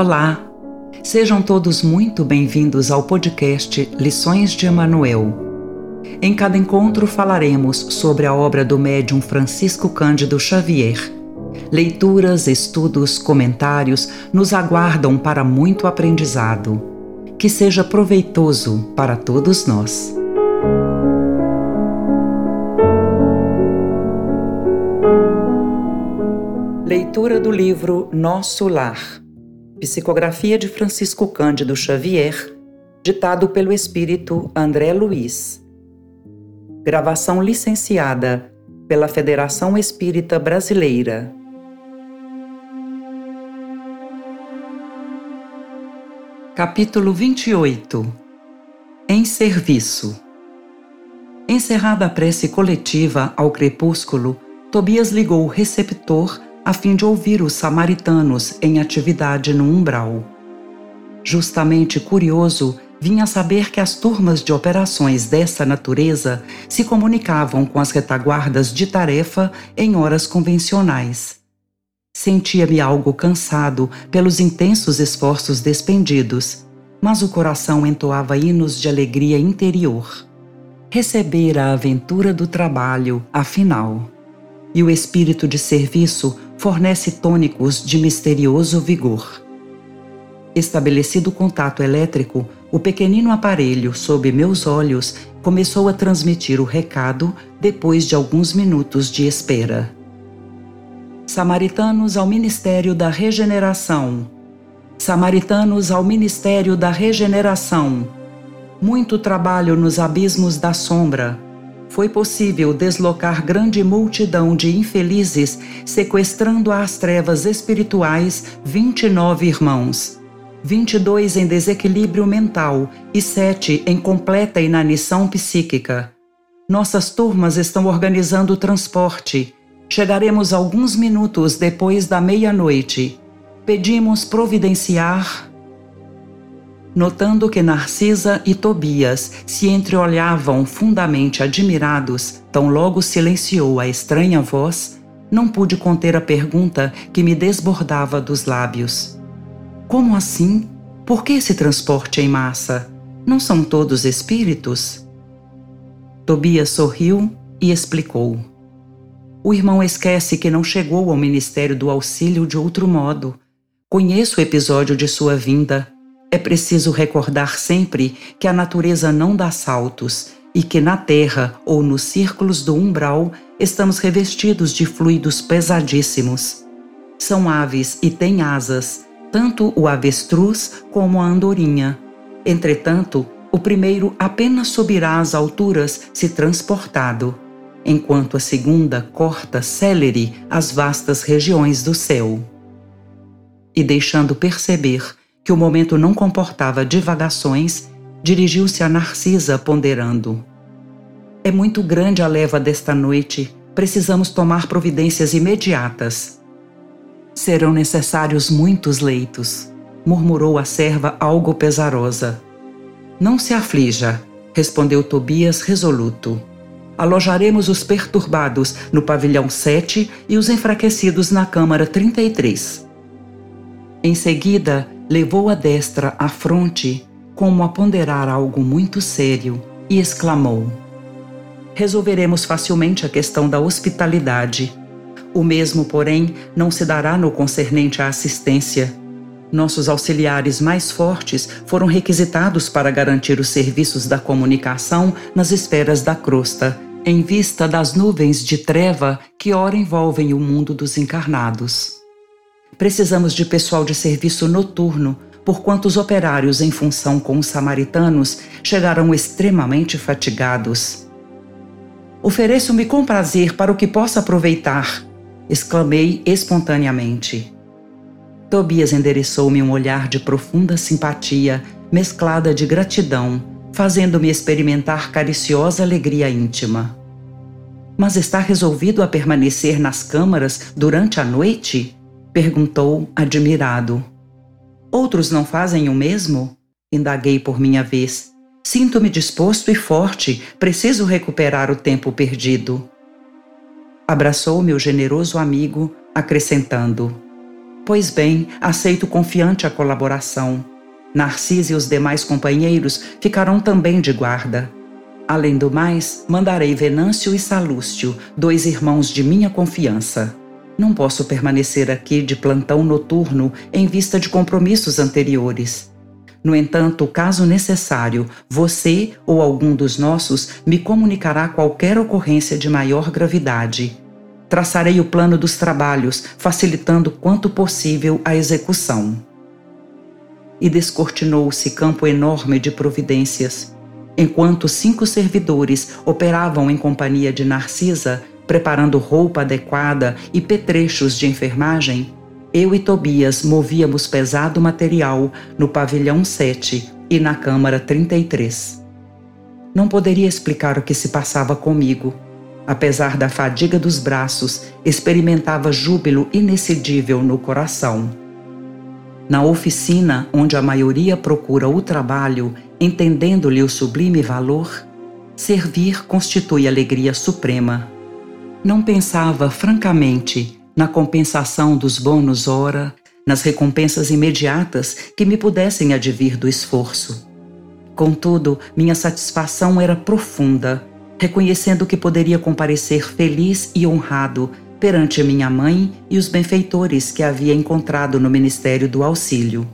Olá! Sejam todos muito bem-vindos ao podcast Lições de Emanuel. Em cada encontro falaremos sobre a obra do médium Francisco Cândido Xavier. Leituras, estudos, comentários nos aguardam para muito aprendizado. Que seja proveitoso para todos nós. Leitura do livro Nosso Lar Psicografia de Francisco Cândido Xavier, ditado pelo espírito André Luiz. Gravação licenciada pela Federação Espírita Brasileira. Capítulo 28 Em Serviço Encerrada a prece coletiva ao crepúsculo, Tobias ligou o receptor a fim de ouvir os samaritanos em atividade no umbral. Justamente curioso, vinha saber que as turmas de operações dessa natureza se comunicavam com as retaguardas de tarefa em horas convencionais. Sentia-me algo cansado pelos intensos esforços despendidos, mas o coração entoava hinos de alegria interior. Recebera a aventura do trabalho, afinal. E o espírito de serviço fornece tônicos de misterioso vigor. Estabelecido o contato elétrico, o pequenino aparelho sob meus olhos começou a transmitir o recado depois de alguns minutos de espera. Samaritanos ao Ministério da Regeneração. Samaritanos ao Ministério da Regeneração. Muito trabalho nos abismos da sombra foi possível deslocar grande multidão de infelizes, sequestrando às trevas espirituais 29 irmãos. 22 em desequilíbrio mental e 7 em completa inanição psíquica. Nossas turmas estão organizando transporte. Chegaremos alguns minutos depois da meia-noite. Pedimos providenciar Notando que Narcisa e Tobias se entreolhavam fundamente admirados, tão logo silenciou a estranha voz, não pude conter a pergunta que me desbordava dos lábios. Como assim? Por que esse transporte em massa? Não são todos espíritos? Tobias sorriu e explicou. O irmão esquece que não chegou ao Ministério do Auxílio de outro modo. Conheço o episódio de sua vinda é preciso recordar sempre que a natureza não dá saltos e que na Terra ou nos círculos do umbral estamos revestidos de fluidos pesadíssimos. São aves e têm asas, tanto o avestruz como a andorinha. Entretanto, o primeiro apenas subirá às alturas se transportado, enquanto a segunda corta célere as vastas regiões do céu. E deixando perceber que o momento não comportava divagações, dirigiu-se a Narcisa, ponderando: É muito grande a leva desta noite, precisamos tomar providências imediatas. Serão necessários muitos leitos, murmurou a serva algo pesarosa. Não se aflija, respondeu Tobias resoluto. Alojaremos os perturbados no pavilhão 7 e os enfraquecidos na câmara 33. Em seguida, levou a destra à fronte, como a ponderar algo muito sério, e exclamou: Resolveremos facilmente a questão da hospitalidade. O mesmo, porém, não se dará no concernente à assistência. Nossos auxiliares mais fortes foram requisitados para garantir os serviços da comunicação nas esferas da crosta, em vista das nuvens de treva que ora envolvem o mundo dos encarnados. Precisamos de pessoal de serviço noturno, porquanto os operários em função com os samaritanos chegaram extremamente fatigados. Ofereço-me com prazer para o que possa aproveitar, exclamei espontaneamente. Tobias endereçou-me um olhar de profunda simpatia, mesclada de gratidão, fazendo-me experimentar cariciosa alegria íntima. Mas está resolvido a permanecer nas câmaras durante a noite? Perguntou, admirado. Outros não fazem o mesmo? Indaguei por minha vez. Sinto-me disposto e forte, preciso recuperar o tempo perdido. Abraçou meu generoso amigo, acrescentando: Pois bem, aceito confiante a colaboração. Narciso e os demais companheiros ficarão também de guarda. Além do mais, mandarei Venâncio e Salúcio, dois irmãos de minha confiança. Não posso permanecer aqui de plantão noturno em vista de compromissos anteriores. No entanto, caso necessário, você ou algum dos nossos me comunicará qualquer ocorrência de maior gravidade. Traçarei o plano dos trabalhos, facilitando quanto possível a execução. E descortinou-se campo enorme de providências. Enquanto cinco servidores operavam em companhia de Narcisa, preparando roupa adequada e petrechos de enfermagem, eu e Tobias movíamos pesado material no pavilhão 7 e na câmara 33. Não poderia explicar o que se passava comigo. Apesar da fadiga dos braços, experimentava júbilo inexcedível no coração. Na oficina, onde a maioria procura o trabalho, entendendo-lhe o sublime valor, servir constitui alegria suprema. Não pensava francamente na compensação dos bônus hora, nas recompensas imediatas que me pudessem advir do esforço. Contudo, minha satisfação era profunda, reconhecendo que poderia comparecer feliz e honrado perante minha mãe e os benfeitores que havia encontrado no Ministério do Auxílio.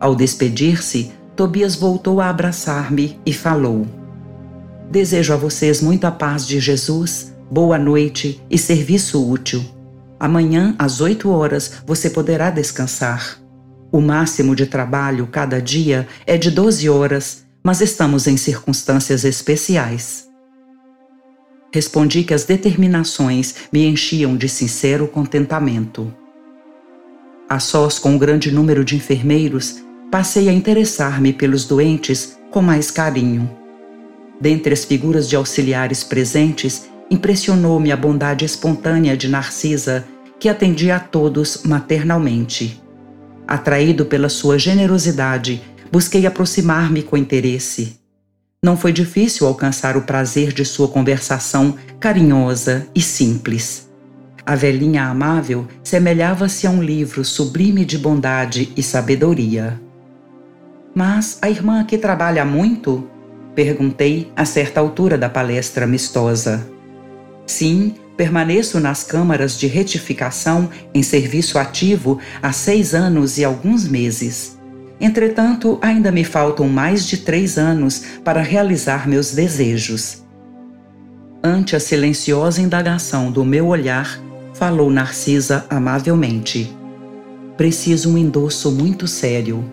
Ao despedir-se, Tobias voltou a abraçar-me e falou: Desejo a vocês muita paz de Jesus boa noite e serviço útil. Amanhã, às oito horas, você poderá descansar. O máximo de trabalho cada dia é de 12 horas, mas estamos em circunstâncias especiais. Respondi que as determinações me enchiam de sincero contentamento. A sós com um grande número de enfermeiros, passei a interessar-me pelos doentes com mais carinho. Dentre as figuras de auxiliares presentes, Impressionou-me a bondade espontânea de Narcisa, que atendia a todos maternalmente. Atraído pela sua generosidade, busquei aproximar-me com interesse. Não foi difícil alcançar o prazer de sua conversação carinhosa e simples. A velhinha amável semelhava-se a um livro sublime de bondade e sabedoria. Mas a irmã aqui trabalha muito? Perguntei a certa altura da palestra amistosa. Sim, permaneço nas câmaras de retificação em serviço ativo há seis anos e alguns meses. Entretanto, ainda me faltam mais de três anos para realizar meus desejos. Ante a silenciosa indagação do meu olhar, falou Narcisa amavelmente. Preciso um endosso muito sério.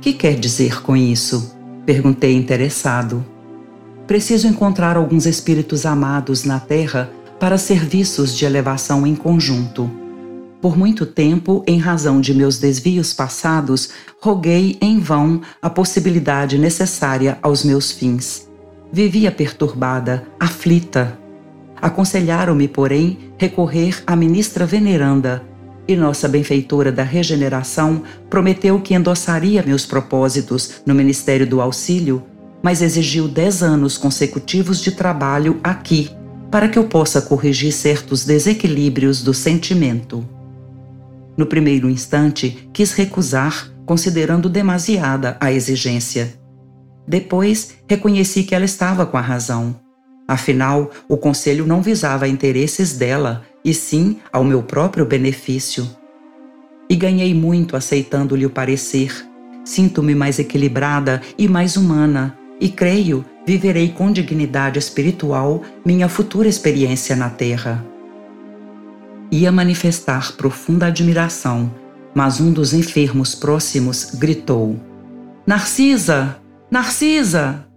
Que quer dizer com isso? Perguntei interessado preciso encontrar alguns espíritos amados na Terra para serviços de elevação em conjunto. Por muito tempo, em razão de meus desvios passados, roguei em vão a possibilidade necessária aos meus fins. Vivia perturbada, aflita. Aconselharam-me, porém, recorrer à ministra veneranda, e nossa benfeitora da regeneração prometeu que endossaria meus propósitos no Ministério do Auxílio mas exigiu dez anos consecutivos de trabalho aqui para que eu possa corrigir certos desequilíbrios do sentimento. No primeiro instante, quis recusar, considerando demasiada a exigência. Depois, reconheci que ela estava com a razão. Afinal, o conselho não visava interesses dela, e sim ao meu próprio benefício. E ganhei muito aceitando-lhe o parecer. Sinto-me mais equilibrada e mais humana, e creio viverei com dignidade espiritual minha futura experiência na Terra. Ia manifestar profunda admiração, mas um dos enfermos próximos gritou: Narcisa! Narcisa!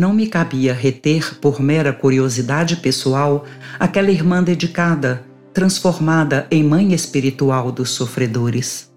Não me cabia reter por mera curiosidade pessoal aquela irmã dedicada, transformada em mãe espiritual dos sofredores.